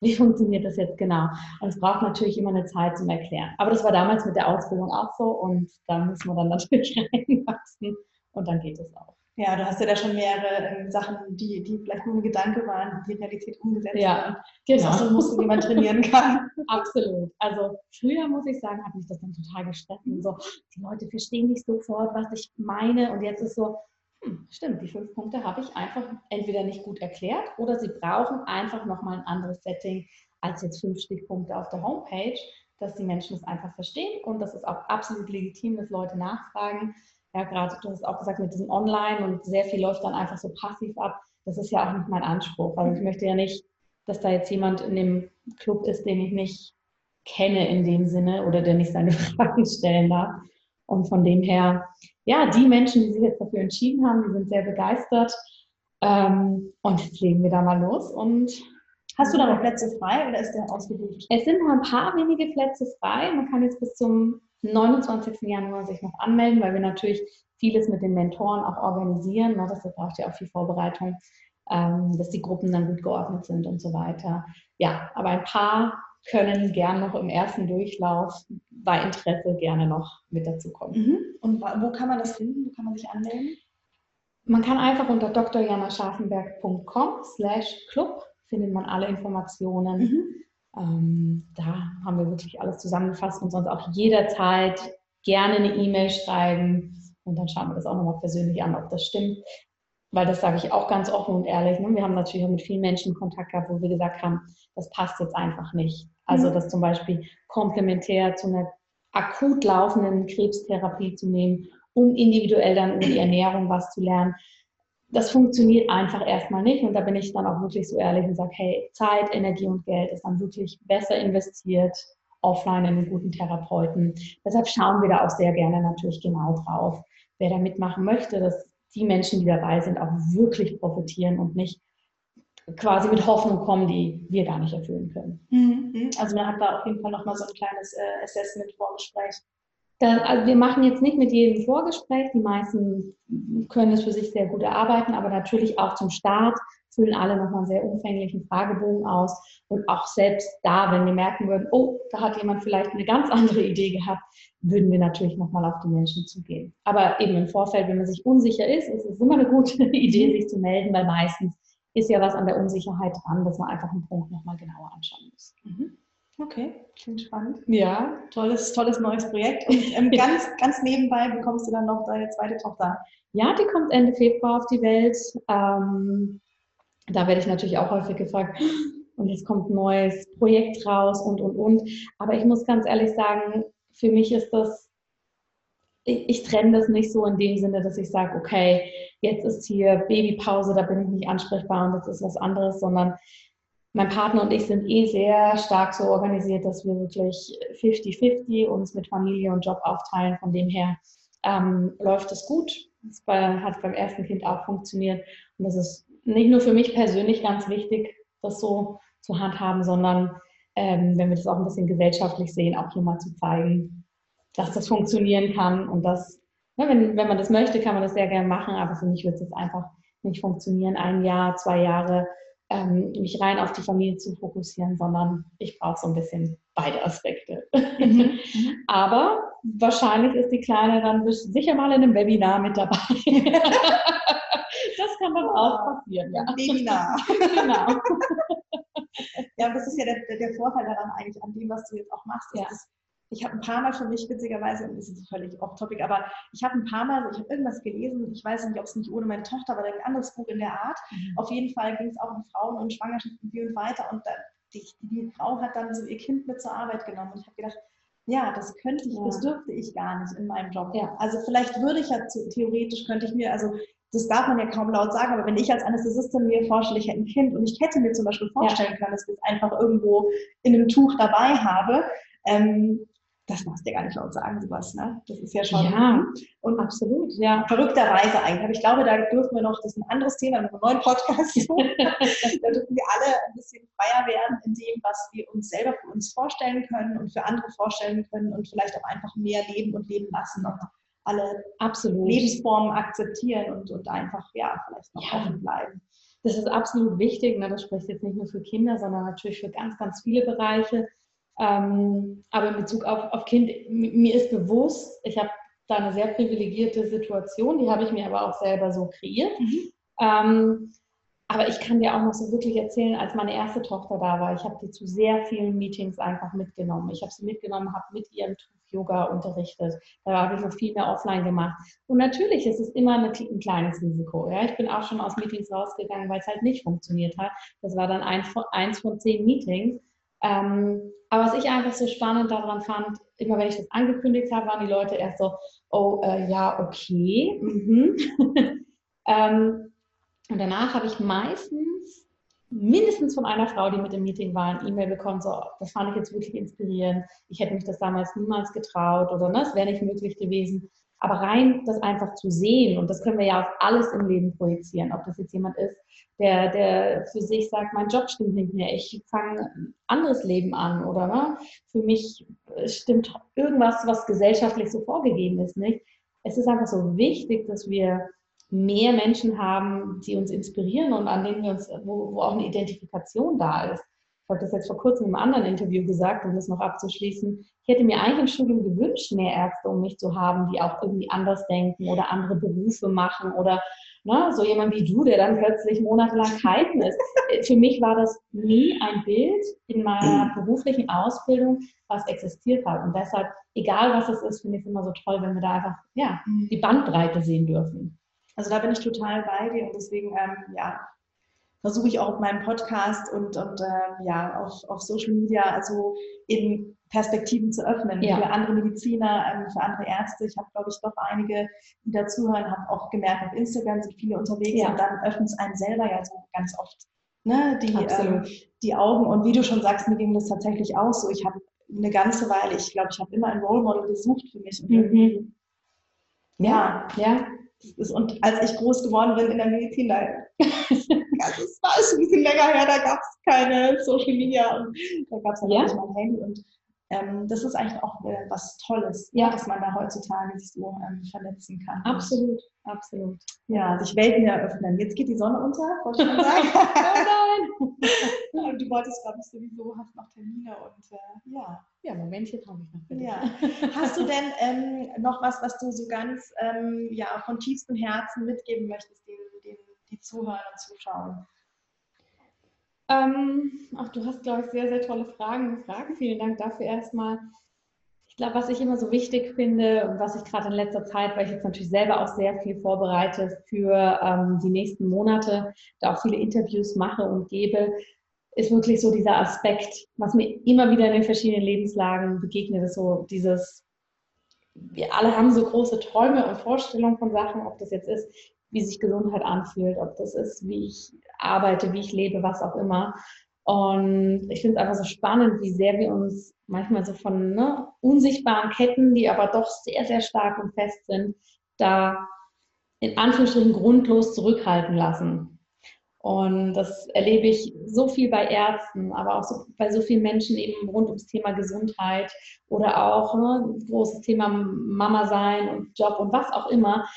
[SPEAKER 3] Wie funktioniert das jetzt genau? Und es braucht natürlich immer eine Zeit zum Erklären. Aber das war damals mit der Ausbildung auch so und da muss man dann natürlich reinwachsen und dann geht es auch.
[SPEAKER 2] Ja, du hast ja da schon mehrere ähm, Sachen, die, die vielleicht nur ein Gedanke waren, die Realität umgesetzt
[SPEAKER 3] ja,
[SPEAKER 2] werden.
[SPEAKER 3] Genau.
[SPEAKER 2] Das ist auch so Muskel, die man trainieren kann.
[SPEAKER 3] Absolut. Also früher, muss ich sagen, hat mich das dann total gestresst. So, die Leute verstehen nicht sofort, was ich meine. Und jetzt ist so, hm, stimmt, die fünf Punkte habe ich einfach entweder nicht gut erklärt oder sie brauchen einfach nochmal ein anderes Setting als jetzt fünf Stichpunkte auf der Homepage, dass die Menschen es einfach verstehen. Und das ist auch absolut legitim, dass Leute nachfragen ja, gerade du hast auch gesagt, mit diesem Online und sehr viel läuft dann einfach so passiv ab. Das ist ja auch nicht mein Anspruch. Also ich möchte ja nicht, dass da jetzt jemand in dem Club ist, den ich nicht kenne in dem Sinne oder der nicht seine Fragen stellen darf. Und von dem her, ja, die Menschen, die sich jetzt dafür entschieden haben, die sind sehr begeistert. Ähm, und jetzt legen wir da mal los. Und
[SPEAKER 2] hast du da noch Plätze frei oder ist der ausgebucht?
[SPEAKER 3] Es sind noch ein paar wenige Plätze frei. Man kann jetzt bis zum 29. Januar sich noch anmelden, weil wir natürlich vieles mit den Mentoren auch organisieren. Ne? Das braucht ja auch viel Vorbereitung, ähm, dass die Gruppen dann gut geordnet sind und so weiter. Ja, aber ein paar können gern noch im ersten Durchlauf bei Interesse gerne noch mit dazukommen.
[SPEAKER 2] Mhm. Und wo kann man das finden? Wo kann man sich anmelden?
[SPEAKER 3] Man kann einfach unter drjanascharfenberg.com slash club findet man alle Informationen. Mhm. Ähm, da haben wir wirklich alles zusammengefasst und sonst auch jederzeit gerne eine E-Mail schreiben und dann schauen wir das auch nochmal persönlich an, ob das stimmt. Weil das sage ich auch ganz offen und ehrlich. Ne? Wir haben natürlich auch mit vielen Menschen Kontakt gehabt, wo wir gesagt haben, das passt jetzt einfach nicht. Also mhm. das zum Beispiel komplementär zu einer akut laufenden Krebstherapie zu nehmen, um individuell dann über die Ernährung was zu lernen das funktioniert einfach erstmal nicht. Und da bin ich dann auch wirklich so ehrlich und sage, hey, Zeit, Energie und Geld ist dann wirklich besser investiert offline in einen guten Therapeuten. Deshalb schauen wir da auch sehr gerne natürlich genau drauf, wer da mitmachen möchte, dass die Menschen, die dabei sind, auch wirklich profitieren und nicht quasi mit Hoffnung kommen, die wir gar nicht erfüllen können.
[SPEAKER 2] Mhm. Also man hat da auf jeden Fall nochmal so ein kleines äh, Assessment-Vorgespräch
[SPEAKER 3] also wir machen jetzt nicht mit jedem Vorgespräch, die meisten können es für sich sehr gut erarbeiten, aber natürlich auch zum Start füllen alle nochmal einen sehr umfänglichen Fragebogen aus. Und auch selbst da, wenn wir merken würden, oh, da hat jemand vielleicht eine ganz andere Idee gehabt, würden wir natürlich nochmal auf die Menschen zugehen. Aber eben im Vorfeld, wenn man sich unsicher ist, ist es immer eine gute Idee, sich zu melden, weil meistens ist ja was an der Unsicherheit dran, dass man einfach einen Punkt nochmal genauer anschauen muss.
[SPEAKER 2] Mhm. Okay, klingt spannend. Ja, tolles, tolles neues Projekt. Und ähm, ganz, ganz nebenbei bekommst du dann noch deine zweite Tochter.
[SPEAKER 3] Ja, die kommt Ende Februar auf die Welt. Ähm, da werde ich natürlich auch häufig gefragt, und jetzt kommt ein neues Projekt raus und, und, und. Aber ich muss ganz ehrlich sagen, für mich ist das, ich, ich trenne das nicht so in dem Sinne, dass ich sage, okay, jetzt ist hier Babypause, da bin ich nicht ansprechbar und das ist was anderes, sondern mein Partner und ich sind eh sehr stark so organisiert, dass wir wirklich 50-50 uns mit Familie und Job aufteilen. Von dem her ähm, läuft es gut. Das hat beim ersten Kind auch funktioniert. Und das ist nicht nur für mich persönlich ganz wichtig, das so zu handhaben, sondern ähm, wenn wir das auch ein bisschen gesellschaftlich sehen, auch hier mal zu zeigen, dass das funktionieren kann und dass, ne, wenn, wenn man das möchte, kann man das sehr gerne machen, aber für mich wird es jetzt einfach nicht funktionieren, ein Jahr, zwei Jahre ähm, mich rein auf die Familie zu fokussieren, sondern ich brauche so ein bisschen beide Aspekte. Mhm. aber wahrscheinlich ist die Kleine dann sicher mal in einem Webinar mit dabei. das kann dann auch passieren, ja.
[SPEAKER 2] Webinar. genau. ja, das ist ja der, der, Vorteil daran eigentlich an dem, was du jetzt auch machst. Ja. Das, ich habe ein paar Mal für mich witzigerweise, und das ist völlig off-topic, aber ich habe ein paar Mal, ich habe irgendwas gelesen, ich weiß nicht, ob es nicht ohne meine Tochter war, ein anderes Buch in der Art. Mhm. Auf jeden Fall ging es auch um Frauen und Schwangerschaften und wie und weiter. Und da, die, die, Frau hat dann so ihr Kind mit zur Arbeit genommen. Und ich habe gedacht, ja, das könnte ich, ja. das dürfte ich gar nicht in meinem Job. Ja. Also vielleicht würde ich ja theoretisch könnte ich mir, also das darf man ja kaum laut sagen, aber wenn ich als Anästhesistin mir vorstelle, ich hätte ein Kind und ich hätte mir zum Beispiel vorstellen können, dass ich es einfach irgendwo in einem Tuch dabei habe, ähm, das darfst du ja gar nicht laut sagen, sowas, ne? Das ist ja schon.
[SPEAKER 3] Ja, und absolut, ja.
[SPEAKER 2] Verrückterweise eigentlich. Aber ich glaube, da dürfen wir noch, das ist ein anderes Thema, in einem neuen Podcast. da dürfen wir alle ein bisschen freier werden in dem, was wir uns selber für uns vorstellen können und für andere vorstellen können und vielleicht auch einfach mehr leben und leben lassen und alle absolut. Lebensformen akzeptieren und, und einfach, ja, vielleicht noch ja. offen bleiben.
[SPEAKER 3] Das ist absolut wichtig. Ne? Das spricht jetzt nicht nur für Kinder, sondern natürlich für ganz, ganz viele Bereiche. Ähm, aber in Bezug auf, auf Kind, mir ist bewusst, ich habe da eine sehr privilegierte Situation, die habe ich mir aber auch selber so kreiert. Mhm. Ähm, aber ich kann dir auch noch so wirklich erzählen, als meine erste Tochter da war, ich habe die zu sehr vielen Meetings einfach mitgenommen. Ich habe sie mitgenommen, habe mit ihrem Yoga unterrichtet. Da habe ich noch viel mehr offline gemacht. Und natürlich ist es immer ein kleines Risiko. Ja? Ich bin auch schon aus Meetings rausgegangen, weil es halt nicht funktioniert hat. Das war dann von, eins von zehn Meetings. Ähm, aber was ich einfach so spannend daran fand, immer wenn ich das angekündigt habe, waren die Leute erst so, oh äh, ja, okay. Mhm. ähm, und danach habe ich meistens mindestens von einer Frau, die mit dem Meeting war, ein E-Mail bekommen, so, das fand ich jetzt wirklich inspirierend. Ich hätte mich das damals niemals getraut oder ne, es wäre nicht möglich gewesen. Aber rein das einfach zu sehen, und das können wir ja auf alles im Leben projizieren, ob das jetzt jemand ist, der, der für sich sagt, mein Job stimmt nicht mehr, ich fange ein anderes Leben an oder ne, für mich stimmt irgendwas, was gesellschaftlich so vorgegeben ist, nicht? Es ist einfach so wichtig, dass wir mehr Menschen haben, die uns inspirieren und an denen wir uns, wo, wo auch eine Identifikation da ist. Ich habe das jetzt vor kurzem im anderen Interview gesagt, um das noch abzuschließen. Ich hätte mir eigentlich im Studium gewünscht, mehr Ärzte um mich zu haben, die auch irgendwie anders denken oder andere Berufe machen oder ne, so jemand wie du, der dann plötzlich monatelang kiten ist. Für mich war das nie ein Bild in meiner beruflichen Ausbildung, was existiert hat. Und deshalb, egal was es ist, finde ich es immer so toll, wenn wir da einfach ja, die Bandbreite sehen dürfen.
[SPEAKER 2] Also da bin ich total bei dir und deswegen, ähm, ja, versuche ich auch auf meinem Podcast und, und äh, ja, auf, auf Social Media, also eben Perspektiven zu öffnen ja. für andere Mediziner, ähm, für andere Ärzte. Ich habe, glaube ich, doch einige, die dazuhören, habe auch gemerkt, auf Instagram sind viele unterwegs ja. und dann öffnet es einen selber ja so ganz oft ne, die, ähm, die Augen. Und wie du schon sagst, mir ging das tatsächlich auch so. Ich habe eine ganze Weile, ich glaube, ich habe immer ein Role Model gesucht für mich. Mhm. ja, ja, und als ich groß geworden bin in der Medizin, da, das war schon ein bisschen länger her, da gab es keine Social Media und da gab es ja. nicht mein Handy. Und ähm, das ist eigentlich auch äh, was Tolles, ja. dass man da heutzutage sich so ähm, vernetzen kann.
[SPEAKER 3] Absolut, absolut.
[SPEAKER 2] Ja, sich Welten eröffnen. Jetzt geht die Sonne unter, wollte ich schon sagen. oh nein! du wolltest, glaube ich, sowieso, hast noch Termine und äh, ja.
[SPEAKER 3] Ja, Momentchen habe ich noch. Bitte.
[SPEAKER 2] Ja. Hast du denn ähm, noch was, was du so ganz ähm, ja, von tiefstem Herzen mitgeben möchtest, den, den, die zuhören und zuschauen?
[SPEAKER 3] Ähm, ach, du hast, glaube ich, sehr, sehr tolle Fragen gefragt. Vielen Dank dafür erstmal. Ich glaube, was ich immer so wichtig finde und was ich gerade in letzter Zeit, weil ich jetzt natürlich selber auch sehr viel vorbereite für ähm, die nächsten Monate, da auch viele Interviews mache und gebe, ist wirklich so dieser Aspekt, was mir immer wieder in den verschiedenen Lebenslagen begegnet, ist so dieses, wir alle haben so große Träume und Vorstellungen von Sachen, ob das jetzt ist, wie sich Gesundheit anfühlt, ob das ist, wie ich arbeite, wie ich lebe, was auch immer. Und ich finde es einfach so spannend, wie sehr wir uns manchmal so von ne, unsichtbaren Ketten, die aber doch sehr, sehr stark und fest sind, da in Anführungsstrichen grundlos zurückhalten lassen. Und das erlebe ich so viel bei Ärzten, aber auch so, bei so vielen Menschen eben rund ums Thema Gesundheit oder auch ne, großes Thema Mama sein und Job und was auch immer,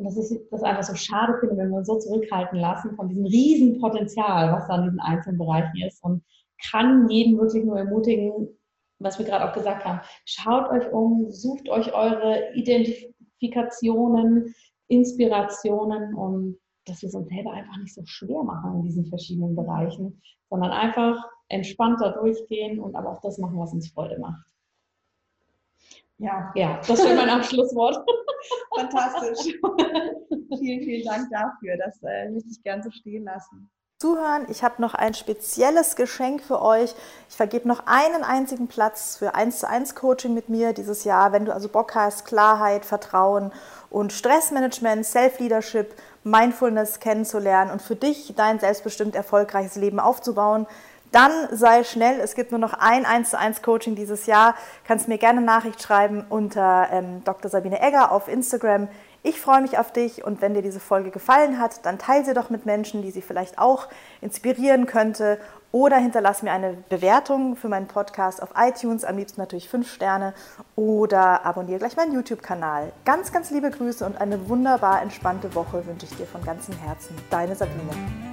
[SPEAKER 3] und dass ich das einfach so schade finde, wenn wir uns so zurückhalten lassen von diesem riesen Potenzial, was da in diesen einzelnen Bereichen ist. Und kann jeden wirklich nur ermutigen, was wir gerade auch gesagt haben, schaut euch um, sucht euch eure Identifikationen, Inspirationen und dass wir es uns selber einfach nicht so schwer machen in diesen verschiedenen Bereichen, sondern einfach entspannter durchgehen und aber auch das machen, was uns Freude macht.
[SPEAKER 2] Ja, ja das wäre mein Abschlusswort. Fantastisch. vielen, vielen Dank dafür. Das äh, möchte ich gerne so stehen lassen.
[SPEAKER 1] Zuhören. Ich habe noch ein spezielles Geschenk für euch. Ich vergebe noch einen einzigen Platz für 1 zu 1 Coaching mit mir dieses Jahr. Wenn du also Bock hast, Klarheit, Vertrauen und Stressmanagement, Self-Leadership, Mindfulness kennenzulernen und für dich dein selbstbestimmt erfolgreiches Leben aufzubauen, dann sei schnell. Es gibt nur noch ein 1 zu 1 Coaching dieses Jahr. Kannst mir gerne Nachricht schreiben unter ähm, Dr. Sabine Egger auf Instagram. Ich freue mich auf dich und wenn dir diese Folge gefallen hat, dann teile sie doch mit Menschen, die sie vielleicht auch inspirieren könnte oder hinterlass mir eine Bewertung für meinen Podcast auf iTunes, am liebsten natürlich fünf Sterne oder abonniere gleich meinen YouTube-Kanal. Ganz, ganz liebe Grüße und eine wunderbar entspannte Woche wünsche ich dir von ganzem Herzen. Deine Sabine.